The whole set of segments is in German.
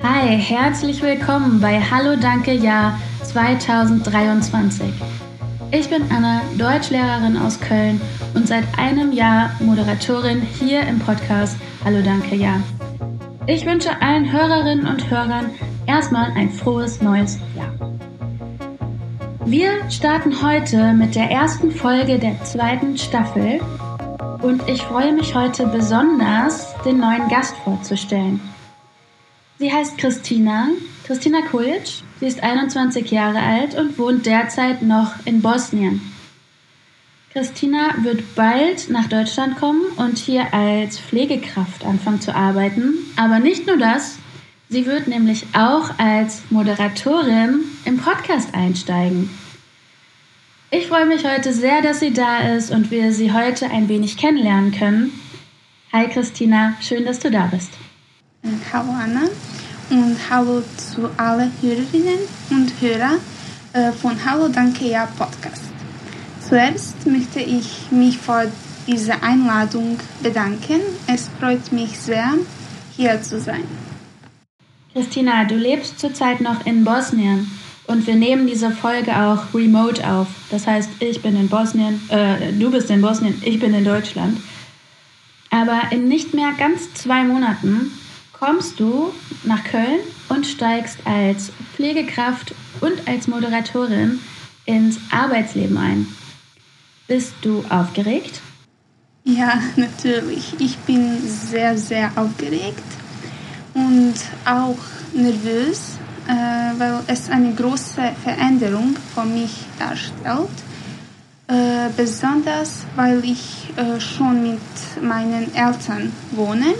Hi, herzlich willkommen bei Hallo Danke Jahr 2023. Ich bin Anna, Deutschlehrerin aus Köln und seit einem Jahr Moderatorin hier im Podcast Hallo Danke Jahr. Ich wünsche allen Hörerinnen und Hörern erstmal ein frohes neues Jahr. Wir starten heute mit der ersten Folge der zweiten Staffel und ich freue mich heute besonders, den neuen Gast vorzustellen. Sie heißt Christina, Christina Kulic. Sie ist 21 Jahre alt und wohnt derzeit noch in Bosnien. Christina wird bald nach Deutschland kommen und hier als Pflegekraft anfangen zu arbeiten. Aber nicht nur das, sie wird nämlich auch als Moderatorin im Podcast einsteigen. Ich freue mich heute sehr, dass sie da ist und wir sie heute ein wenig kennenlernen können. Hi Christina, schön, dass du da bist. Hallo Anna und hallo zu allen Hörerinnen und Hörer äh, von Hallo Danke Ja Podcast. Zuerst möchte ich mich für diese Einladung bedanken. Es freut mich sehr, hier zu sein. Christina, du lebst zurzeit noch in Bosnien und wir nehmen diese Folge auch remote auf. Das heißt, ich bin in Bosnien, äh, du bist in Bosnien, ich bin in Deutschland. Aber in nicht mehr ganz zwei Monaten kommst du nach Köln und steigst als Pflegekraft und als Moderatorin ins Arbeitsleben ein. Bist du aufgeregt? Ja, natürlich. Ich bin sehr, sehr aufgeregt und auch nervös, äh, weil es eine große Veränderung für mich darstellt. Äh, besonders weil ich äh, schon mit meinen Eltern wohne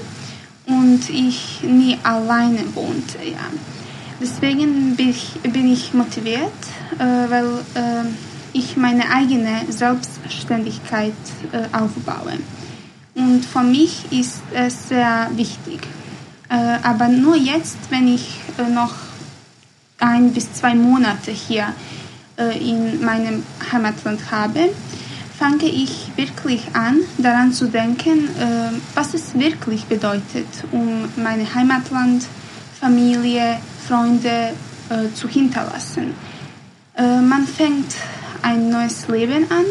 und ich nie alleine wohnte. Ja. Deswegen bin ich, bin ich motiviert, weil ich meine eigene Selbstständigkeit aufbaue. Und für mich ist es sehr wichtig. aber nur jetzt, wenn ich noch ein bis zwei Monate hier äh, in meinem Heimatland habe, fange ich wirklich an, daran zu denken, äh, was es wirklich bedeutet, um mein Heimatland, Familie, Freunde äh, zu hinterlassen. Äh, man fängt ein neues Leben an.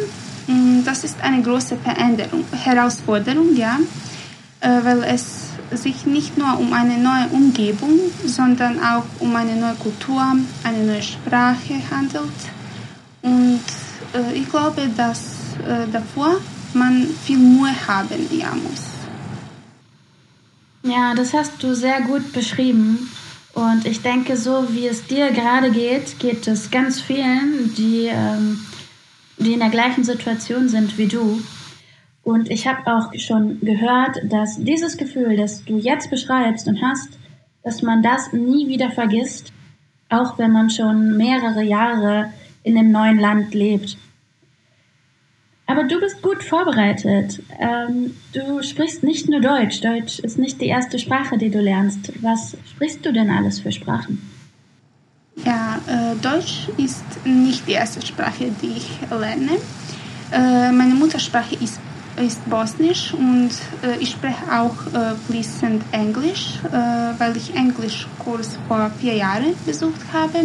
Und das ist eine große Veränderung, Herausforderung, ja, weil es sich nicht nur um eine neue Umgebung, sondern auch um eine neue Kultur, eine neue Sprache handelt. Und ich glaube, dass äh, davor man viel Mühe haben ja, muss. Ja, das hast du sehr gut beschrieben. Und ich denke, so wie es dir gerade geht, geht es ganz vielen, die, ähm, die in der gleichen Situation sind wie du. Und ich habe auch schon gehört, dass dieses Gefühl, das du jetzt beschreibst und hast, dass man das nie wieder vergisst, auch wenn man schon mehrere Jahre in dem neuen Land lebt. Aber du bist gut vorbereitet. Ähm, du sprichst nicht nur Deutsch. Deutsch ist nicht die erste Sprache, die du lernst. Was sprichst du denn alles für Sprachen? Ja, äh, Deutsch ist nicht die erste Sprache, die ich lerne. Äh, meine Muttersprache ist ist Bosnisch und äh, ich spreche auch äh, fließend Englisch, äh, weil ich Englischkurs vor vier Jahren besucht habe.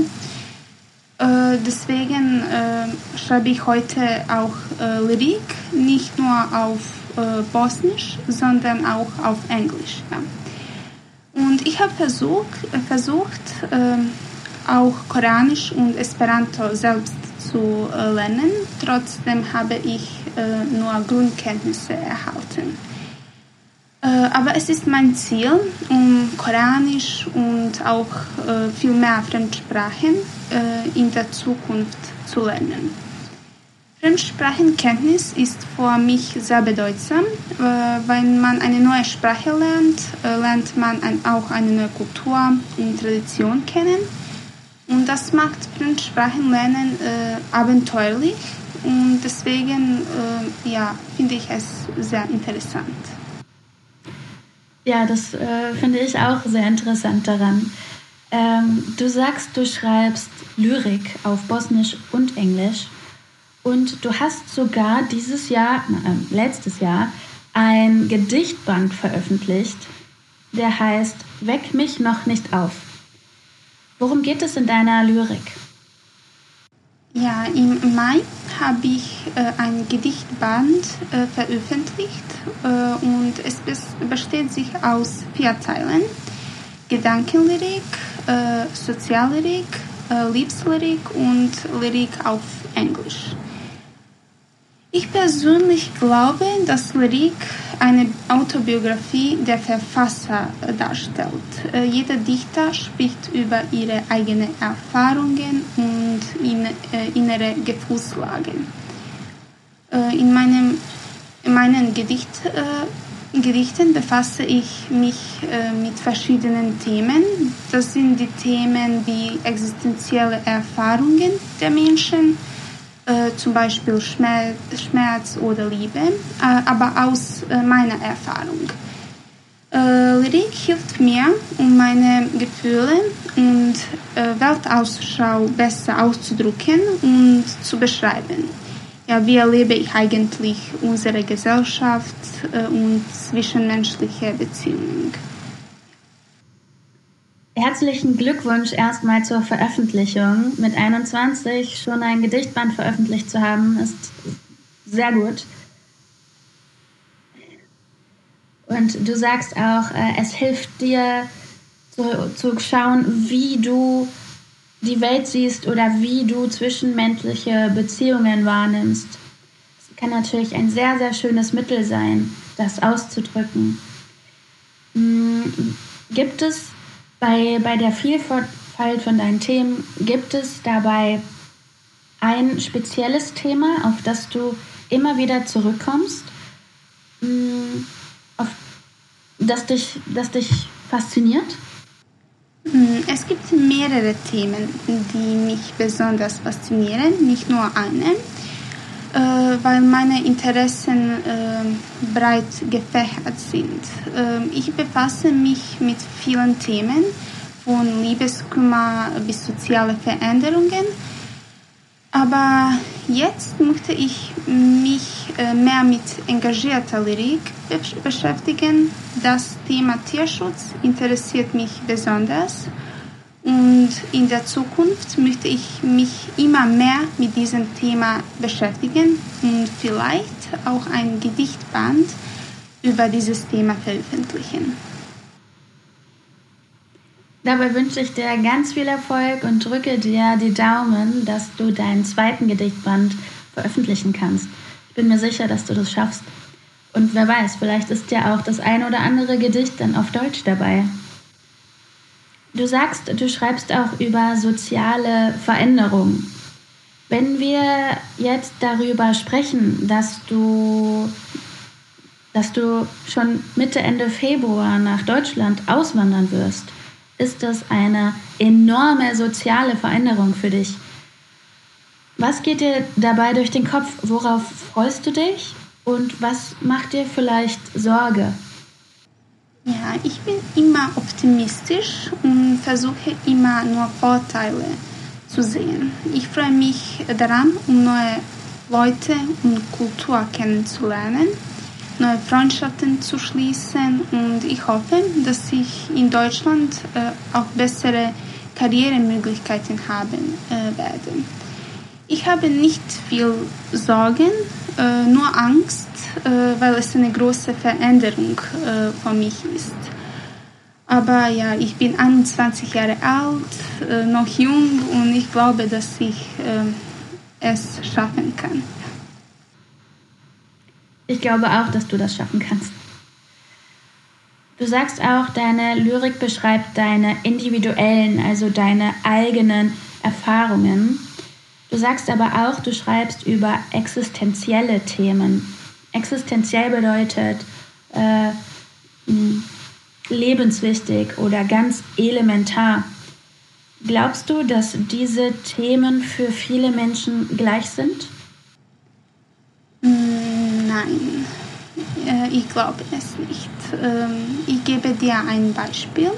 Äh, deswegen äh, schreibe ich heute auch äh, Lyrik, nicht nur auf Bosnisch, sondern auch auf Englisch. Ja. Und ich habe versuch, versucht, auch Koranisch und Esperanto selbst zu lernen. Trotzdem habe ich nur Grundkenntnisse erhalten. Äh, aber es ist mein Ziel, um Koranisch und auch äh, viel mehr Fremdsprachen äh, in der Zukunft zu lernen. Fremdsprachenkenntnis ist für mich sehr bedeutsam. Wenn man eine neue Sprache lernt, lernt man auch eine neue Kultur und Tradition kennen. Und das macht Fremdsprachenlernen abenteuerlich und deswegen ja, finde ich es sehr interessant. Ja, das äh, finde ich auch sehr interessant daran. Ähm, du sagst, du schreibst Lyrik auf Bosnisch und Englisch und du hast sogar dieses Jahr, äh, letztes Jahr, ein Gedichtband veröffentlicht, der heißt Weck mich noch nicht auf. Worum geht es in deiner Lyrik? Ja, im Mai habe ich äh, ein Gedichtband äh, veröffentlicht äh, und es besteht sich aus vier Teilen. Gedankenlyrik, äh, Soziallyrik, äh, Liebeslyrik und Lyrik auf Englisch. Ich persönlich glaube, dass Lyrik eine Autobiografie der Verfasser darstellt. Äh, jeder Dichter spricht über ihre eigenen Erfahrungen und äh, innere Gefühlslagen. Äh, in, meinem, in meinen Gedicht, Gedichten befasse ich mich mit verschiedenen Themen. Das sind die Themen wie existenzielle Erfahrungen der Menschen, äh, zum Beispiel Schmerz, Schmerz oder Liebe, äh, aber aus äh, meiner Erfahrung. Äh, Lyrik hilft mir, um meine Gefühle und äh, Weltausschau besser auszudrücken und zu beschreiben. Ja, wie erlebe ich eigentlich unsere Gesellschaft äh, und zwischenmenschliche Beziehungen? Herzlichen Glückwunsch erstmal zur Veröffentlichung. Mit 21 schon ein Gedichtband veröffentlicht zu haben, ist sehr gut. Und du sagst auch, äh, es hilft dir zu, zu schauen, wie du die Welt siehst oder wie du zwischenmenschliche Beziehungen wahrnimmst. Es kann natürlich ein sehr, sehr schönes Mittel sein, das auszudrücken. Hm, gibt es bei, bei der Vielfalt von deinen Themen gibt es dabei ein spezielles Thema, auf das du immer wieder zurückkommst, mm, auf das dich, das dich fasziniert? Mm, es gibt mehrere Themen, die mich besonders faszinieren, nicht nur eine, äh, weil meine Interessen äh, breit gefächert sind. Äh, ich befasse mich mit vielen Themen, von Liebeskummer bis soziale Veränderungen. Aber jetzt möchte ich mich äh, mehr mit engagierter Lyrik beschäftigen. Das Thema Tierschutz interessiert mich besonders. Und in der Zukunft möchte ich mich immer mehr mit diesem Thema beschäftigen und vielleicht auch ein Gedichtband über dieses Thema veröffentlichen. Dabei wünsche ich dir ganz viel Erfolg und drücke dir die Daumen, dass du deinen zweiten Gedichtband veröffentlichen kannst. Ich bin mir sicher, dass du das schaffst. Und wer weiß, vielleicht ist ja auch das ein oder andere Gedicht dann auf Deutsch dabei. Du sagst, du schreibst auch über soziale Veränderungen. Wenn wir jetzt darüber sprechen, dass du, dass du schon Mitte, Ende Februar nach Deutschland auswandern wirst, ist das eine enorme soziale Veränderung für dich. Was geht dir dabei durch den Kopf? Worauf freust du dich? Und was macht dir vielleicht Sorge? Ja, ich bin immer optimistisch und versuche immer nur Vorteile zu sehen. Ich freue mich daran, um neue Leute und Kultur kennenzulernen, neue Freundschaften zu schließen und ich hoffe, dass ich in Deutschland äh, auch bessere Karrieremöglichkeiten haben äh, werde. Ich habe nicht viel Sorgen, äh, nur Angst, weil es eine große Veränderung äh, für mich ist. Aber ja, ich bin 21 Jahre alt, äh, noch jung und ich glaube, dass ich es schaffen kann. Ich glaube auch, dass du das schaffen kannst. Du sagst auch, deine Lyrik beschreibt deine individuellen, also deine eigenen Erfahrungen. Du sagst aber auch, du schreibst über existenzielle Themen. Existenziell bedeutet äh, lebenswichtig oder ganz elementar. Glaubst du, dass diese Themen für viele Menschen gleich sind? Mm, nein, äh, ich glaube es nicht. Ähm, ich gebe dir ein Beispiel.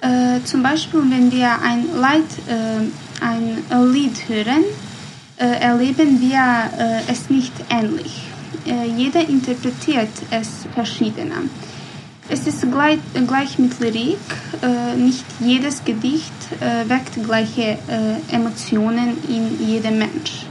Äh, zum Beispiel, wenn wir ein, Lied, äh, ein Lied hören, erleben wir es nicht ähnlich. Jeder interpretiert es verschiedener. Es ist gleich, gleich mit Lyrik. Nicht jedes Gedicht äh, weckt gleiche äh, Emotionen in jedem Mensch.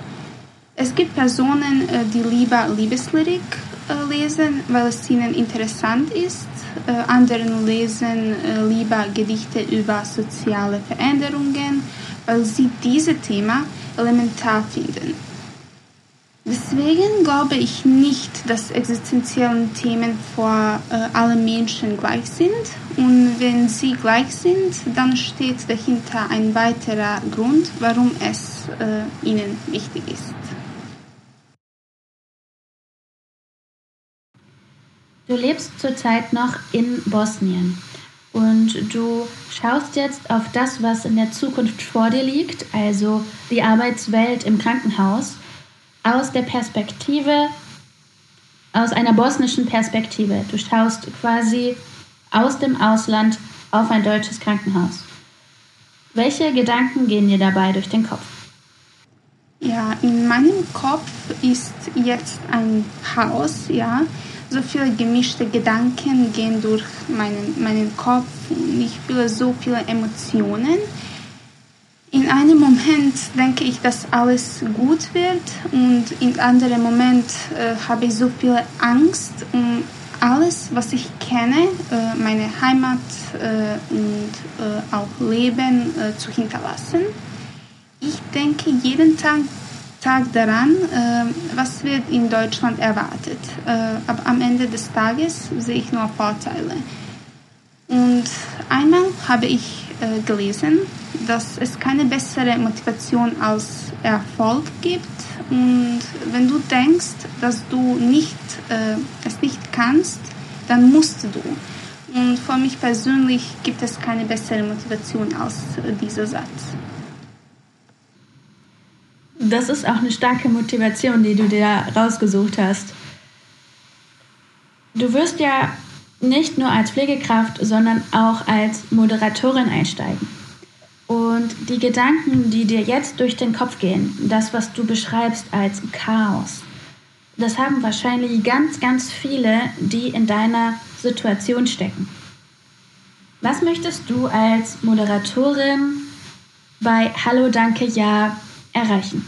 Es gibt Personen, äh, die lieber Liebeslyrik äh, lesen, weil es ihnen interessant ist. Äh, anderen lesen lieber Gedichte über soziale Veränderungen, weil sie dieses Thema elementar finden. Deswegen glaube ich nicht, dass existenzielle Themen vor äh, allen Menschen gleich sind. Und wenn sie gleich sind, dann steht dahinter ein weiterer Grund, warum es äh, ihnen wichtig ist. Du lebst zurzeit noch in Bosnien und du schaust jetzt auf das, was in der Zukunft vor dir liegt, also die Arbeitswelt im Krankenhaus aus der Perspektive, aus einer bosnischen Perspektive. Du schaust quasi aus dem Ausland auf ein deutsches Krankenhaus. Welche Gedanken gehen dir dabei durch den Kopf? Ja, in meinem Kopf ist jetzt ein Haus, ja. So viele gemischte Gedanken gehen durch meinen, meinen Kopf und ich fühle so viele Emotionen. In einem Moment denke ich, dass alles gut wird und in anderen Moment äh, habe ich so viel Angst um alles, was ich kenne, äh, meine Heimat äh, und äh, auch Leben äh, zu hinterlassen. Ich denke jeden Tag, Tag daran, äh, was wird in Deutschland erwartet. aber am Ende des Tages sehe ich nur Vorteile. Und einmal habe ich gelesen, dass es keine bessere Motivation als Erfolg gibt. Und wenn du denkst, dass du nicht, äh, es nicht kannst, dann musst du. Und für mich persönlich gibt es keine bessere Motivation als dieser Satz. Das ist auch eine starke Motivation, die du dir rausgesucht hast. Du wirst ja nicht nur als Pflegekraft, sondern auch als Moderatorin einsteigen. Und die Gedanken, die dir jetzt durch den Kopf gehen, das, was du beschreibst als Chaos, das haben wahrscheinlich ganz, ganz viele, die in deiner Situation stecken. Was möchtest du als Moderatorin bei Hallo Danke Ja erreichen?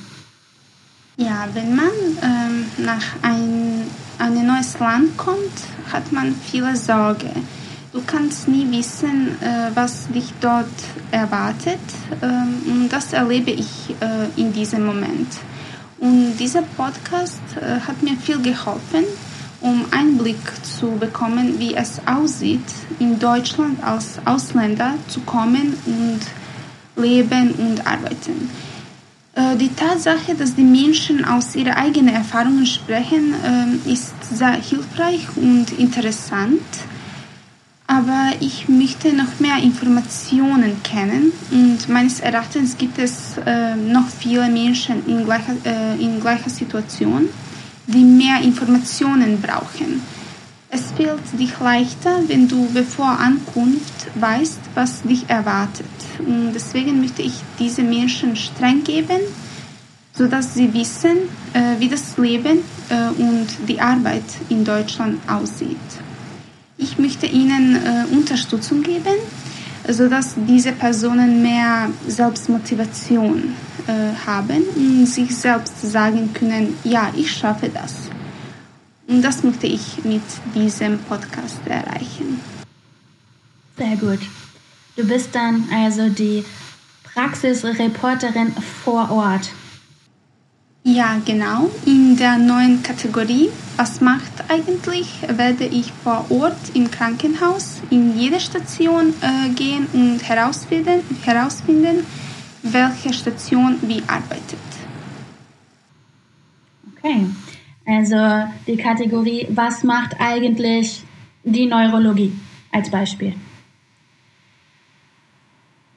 Ja, wenn man ähm, nach ein, ein neues Land kommt, hat man viele Sorge Du kannst nie wissen, äh, was dich dort erwartet. Ähm, das erlebe ich äh, in diesem Moment. Und dieser Podcast äh, hat mir viel geholfen, um Einblick zu bekommen, wie es aussieht, in Deutschland als Ausländer zu kommen und leben und arbeiten. Die Tatsache, dass die Menschen aus ihren eigenen Erfahrungen sprechen, ist sehr hilfreich und interessant aber ich möchte noch mehr Informationen kennen und meines Erachtens gibt es äh, noch viele Menschen in gleicher, äh, in gleicher Situation, die mehr Informationen brauchen. Es fällt dich leichter, wenn du bevor Ankunft weißt, was dich erwartet. Und deswegen möchte ich diese Menschen streng geben, sodass sie wissen, äh, wie das Leben äh, und die Arbeit in Deutschland aussieht. Ich möchte ihnen äh, Unterstützung geben, sodass diese Personen mehr Selbstmotivation äh, haben und sich selbst sagen können, ja, ich schaffe das. Und das möchte ich mit diesem Podcast erreichen. Sehr gut. Du bist dann also die Praxisreporterin vor Ort. Ja, genau. In der neuen Kategorie Was macht eigentlich, werde ich vor Ort im Krankenhaus in jede Station äh, gehen und herausfinden, herausfinden, welche Station wie arbeitet. Okay, also die Kategorie Was macht eigentlich die Neurologie als Beispiel.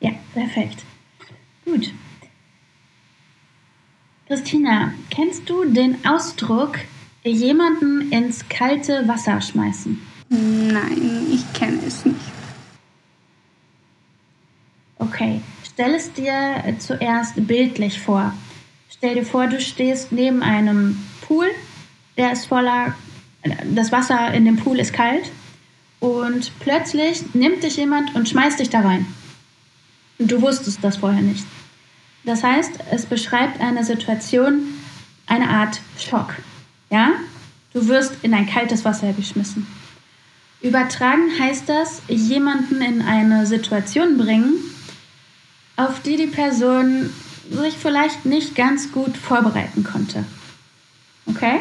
Ja, perfekt. Gut. Christina, kennst du den Ausdruck jemanden ins kalte Wasser schmeißen? Nein, ich kenne es nicht. Okay, stell es dir zuerst bildlich vor. Stell dir vor, du stehst neben einem Pool, der ist voller, das Wasser in dem Pool ist kalt und plötzlich nimmt dich jemand und schmeißt dich da rein. Du wusstest das vorher nicht. Das heißt, es beschreibt eine Situation, eine Art Schock. Ja? Du wirst in ein kaltes Wasser geschmissen. Übertragen heißt das, jemanden in eine Situation bringen, auf die die Person sich vielleicht nicht ganz gut vorbereiten konnte. Okay?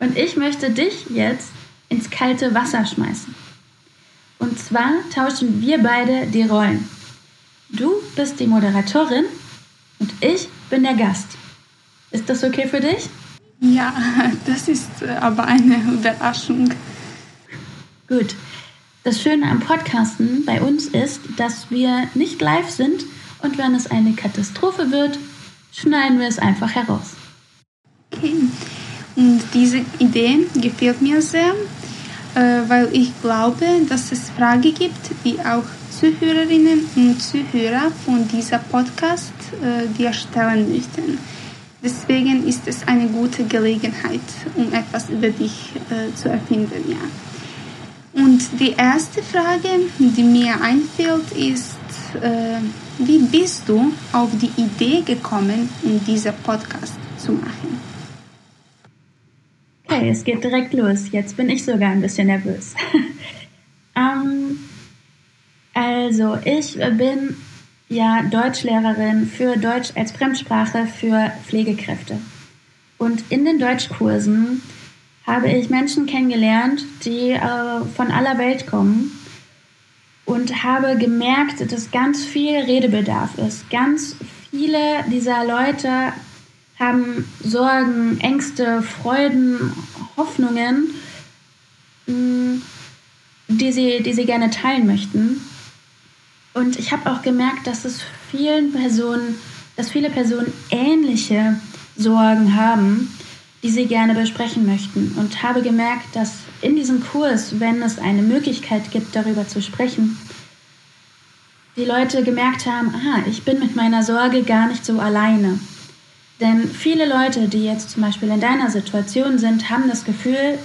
Und ich möchte dich jetzt ins kalte Wasser schmeißen. Und zwar tauschen wir beide die Rollen. Du bist die Moderatorin und ich bin der Gast. Ist das okay für dich? Ja, das ist äh, aber eine Überraschung. Gut. Das Schöne am Podcasten bei uns ist, dass wir nicht live sind und wenn es eine Katastrophe wird, schneiden wir es einfach heraus. Okay. Und diese Idee gefällt mir sehr, äh, weil ich glaube, dass es Fragen gibt, die auch Zuhörerinnen und Zuhörer von dieser Podcast äh, dir stellen möchten. Deswegen ist es eine gute Gelegenheit, um etwas über dich äh, zu erfinden. Ja. Und die erste Frage, die mir einfällt, ist, äh, wie bist du auf die Idee gekommen, um diesen Podcast zu machen? Okay, es geht direkt los. Jetzt bin ich sogar ein bisschen nervös. ähm, also, ich bin ja Deutschlehrerin für Deutsch als Fremdsprache für Pflegekräfte. Und in den Deutschkursen habe ich Menschen kennengelernt, die äh, von aller Welt kommen und habe gemerkt, dass ganz viel Redebedarf ist. Ganz viele dieser Leute haben Sorgen, Ängste, Freuden, Hoffnungen, mm, die sie, die sie gerne teilen möchten. Und ich habe auch gemerkt, dass es vielen Personen, dass viele Personen ähnliche Sorgen haben, die sie gerne besprechen möchten. Und habe gemerkt, dass in diesem Kurs, wenn es eine Möglichkeit gibt, darüber zu sprechen, die Leute gemerkt haben, aha, ich bin mit meiner Sorge gar nicht so alleine. Denn viele Leute, die jetzt zum Beispiel in deiner Situation sind, haben das Gefühl,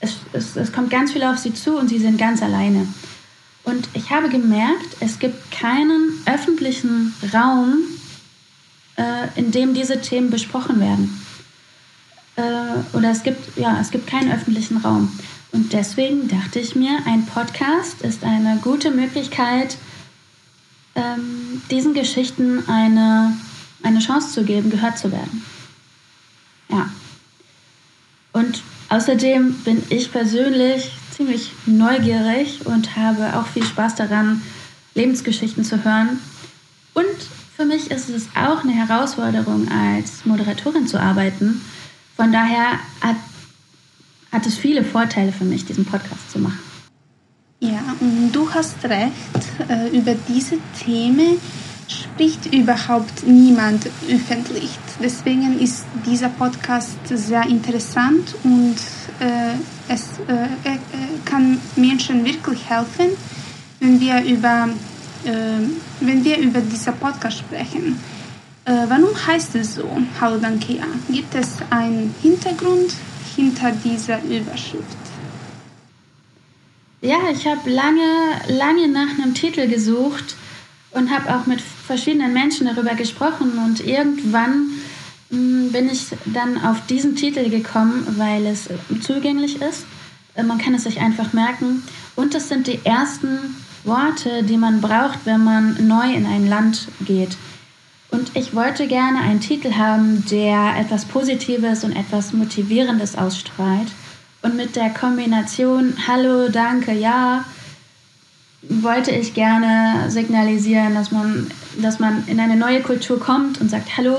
es, es, es kommt ganz viel auf sie zu und sie sind ganz alleine. Und ich habe gemerkt, es gibt keinen öffentlichen Raum, äh, in dem diese Themen besprochen werden. Äh, oder es gibt, ja, es gibt keinen öffentlichen Raum. Und deswegen dachte ich mir, ein Podcast ist eine gute Möglichkeit, ähm, diesen Geschichten eine eine Chance zu geben, gehört zu werden. Ja. Und außerdem bin ich persönlich ziemlich neugierig und habe auch viel Spaß daran, Lebensgeschichten zu hören. Und für mich ist es auch eine Herausforderung, als Moderatorin zu arbeiten. Von daher hat, hat es viele Vorteile für mich, diesen Podcast zu machen. Ja, und du hast recht, äh, über diese Themen spricht überhaupt niemand öffentlich. Deswegen ist dieser Podcast sehr interessant und äh, es äh, äh, kann Menschen wirklich helfen, wenn wir über, äh, wenn wir über diesen Podcast sprechen. Äh, warum heißt es so, Hallo? Gibt es einen Hintergrund hinter dieser Überschrift? Ja, ich habe lange, lange nach einem Titel gesucht und habe auch mit verschiedenen Menschen darüber gesprochen und irgendwann mh, hm, bin ich dann auf diesen Titel gekommen, weil es zugänglich ist. Äh, man kann es sich einfach merken und es sind die ersten Worte, die man braucht, wenn man neu in ein Land geht. Und ich wollte gerne einen Titel haben, der etwas Positives und etwas Motivierendes ausstrahlt. Und mit der Kombination Hallo, danke, ja, wollte ich gerne signalisieren, dass man, dass man in eine neue Kultur kommt und sagt, hallo,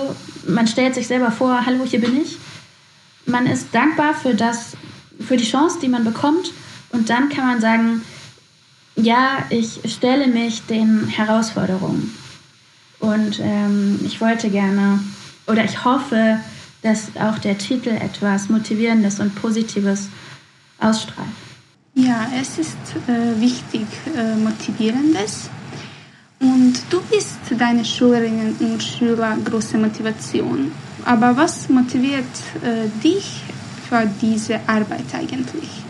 man stellt sich selber vor, hallo, hier bin ich. Man ist dankbar für das, für die Chance, die man bekommt und dann kann man sagen, ja, ich stelle mich den Herausforderungen. Und ähm, ich wollte gerne oder ich hoffe, dass auch der Titel etwas Motivierendes und Positives ausstrahlt. Ja, es ist äh, wichtig, äh, motivierendes. Und du bist deine Schülerinnen und Schüler große Motivation. Aber was motiviert äh, dich für diese Arbeit eigentlich?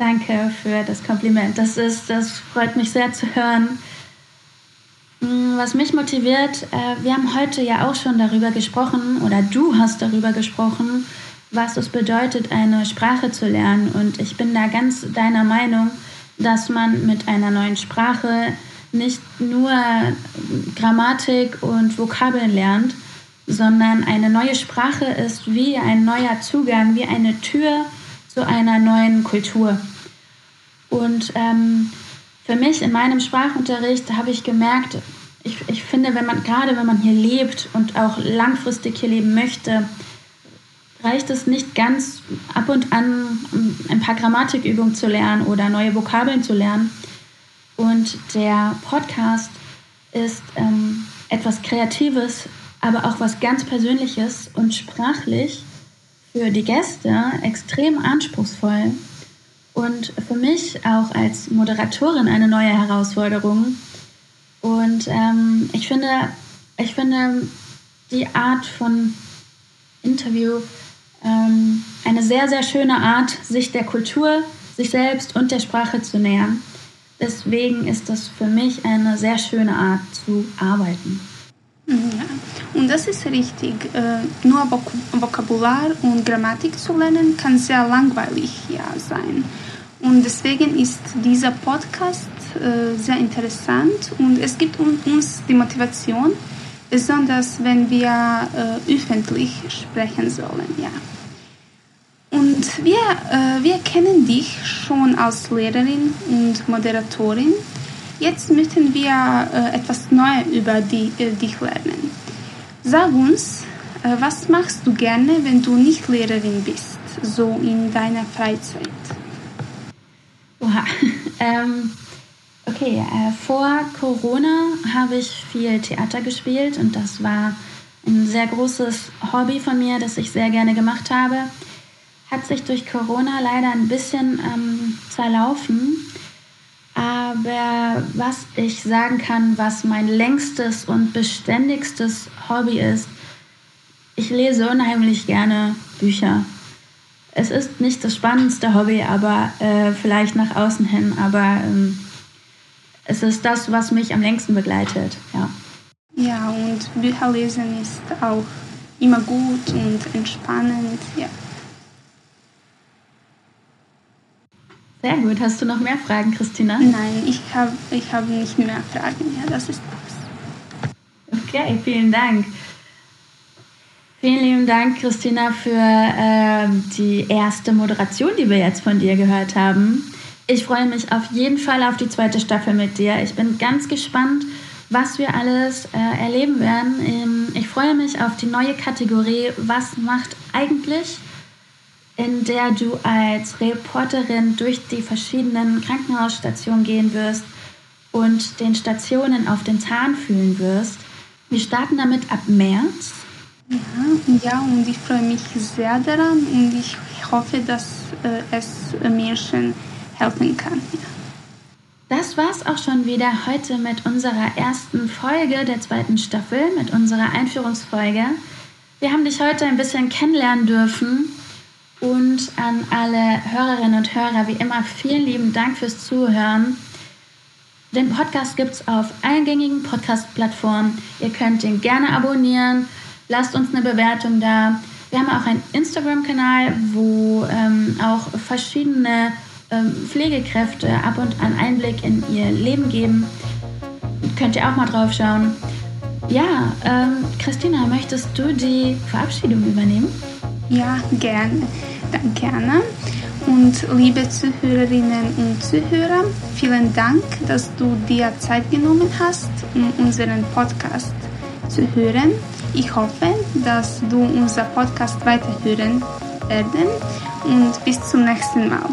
Danke für das Kompliment. Das, ist, das freut mich sehr zu hören. Hm, was mich motiviert, äh, wir haben heute ja auch schon darüber gesprochen, oder du hast darüber gesprochen, was es bedeutet, eine Sprache zu lernen. Und ich bin da ganz deiner Meinung, dass man mit einer neuen Sprache nicht nur Grammatik und Vokabeln lernt, sondern eine neue Sprache ist wie ein neuer Zugang, wie eine Tür zu einer neuen Kultur. Und ähm, für mich in meinem Sprachunterricht habe ich gemerkt, ich, ich finde, wenn man gerade wenn man hier lebt und auch langfristig hier leben möchte, reicht es nicht ganz ab und an ein paar Grammatikübungen zu lernen oder neue Vokabeln zu lernen. Und der Podcast ist ähm, etwas Kreatives, aber auch was ganz Persönliches und sprachlich für die Gäste extrem anspruchsvoll und für mich auch als Moderatorin eine neue Herausforderung. Und ähm, ich finde, ich finde die Art von Interview ähm, eine sehr, sehr schöne Art, sich der Kultur, sich selbst und der Sprache zu nähern. Deswegen ist das für mich eine sehr schöne Art zu arbeiten. Ja, und das ist richtig. Äh, nur Vok Vokabular und Grammatik zu lernen kann sehr langweilig ja, sein. Und deswegen ist dieser Podcast äh, sehr interessant und es gibt uns die Motivation, besonders wenn wir äh, öffentlich sprechen sollen. Ja. Und wir, wir kennen dich schon als Lehrerin und Moderatorin. Jetzt möchten wir äh, etwas Neues über äh, dich lernen. Sag uns, äh, was machst du gerne, wenn du nicht Lehrerin bist, so in deiner Freizeit? Oha. ähm, okay, vor Corona habe ich viel Theater gespielt und das war ein sehr großes Hobby von mir, das ich sehr gerne gemacht habe hat sich durch Corona leider ein bisschen ähm, zerlaufen. Aber was ich sagen kann, was mein längstes und beständigstes Hobby ist, ich lese unheimlich gerne Bücher. Es ist nicht das spannendste Hobby, aber äh, vielleicht nach außen hin, aber ähm, es ist das, was mich am längsten begleitet. Ja. ja, und Bücher lesen ist auch immer gut und entspannend. Ja. Sehr gut. Hast du noch mehr Fragen, Christina? Nein, ich habe ich hab nicht mehr Fragen. Ja, das ist das. Okay, vielen Dank. Vielen lieben Dank, Christina, für äh, die erste Moderation, die wir jetzt von dir gehört haben. Ich freue mich auf jeden Fall auf die zweite Staffel mit dir. Ich bin ganz gespannt, was wir alles äh, erleben werden. Ähm, ich freue mich auf die neue Kategorie Was macht eigentlich? In der du als Reporterin durch die verschiedenen Krankenhausstationen gehen wirst und den Stationen auf den Zahn fühlen wirst. Wir starten damit ab März. Ja, ja und ich freue mich sehr daran und ich hoffe, dass äh, es Menschen helfen kann. Das war's auch schon wieder heute mit unserer ersten Folge der zweiten Staffel, mit unserer Einführungsfolge. Wir haben dich heute ein bisschen kennenlernen dürfen und an alle Hörerinnen und Hörer, wie immer, vielen lieben Dank fürs Zuhören. Den Podcast gibt es auf allen gängigen Podcast-Plattformen. Ihr könnt ihn gerne abonnieren. Lasst uns eine Bewertung da. Wir haben auch einen Instagram-Kanal, wo ähm, auch verschiedene ähm, Pflegekräfte ab und an Einblick in ihr Leben geben. Könnt ihr auch mal drauf schauen. Ja, ähm, Christina, möchtest du die Verabschiedung übernehmen? Ja, gerne. Danke, Anna. Und liebe Zuhörerinnen und Zuhörer, vielen Dank, dass du dir Zeit genommen hast, um unseren Podcast zu hören. Ich hoffe, dass du unser Podcast weiterhören werden und bis zum nächsten Mal.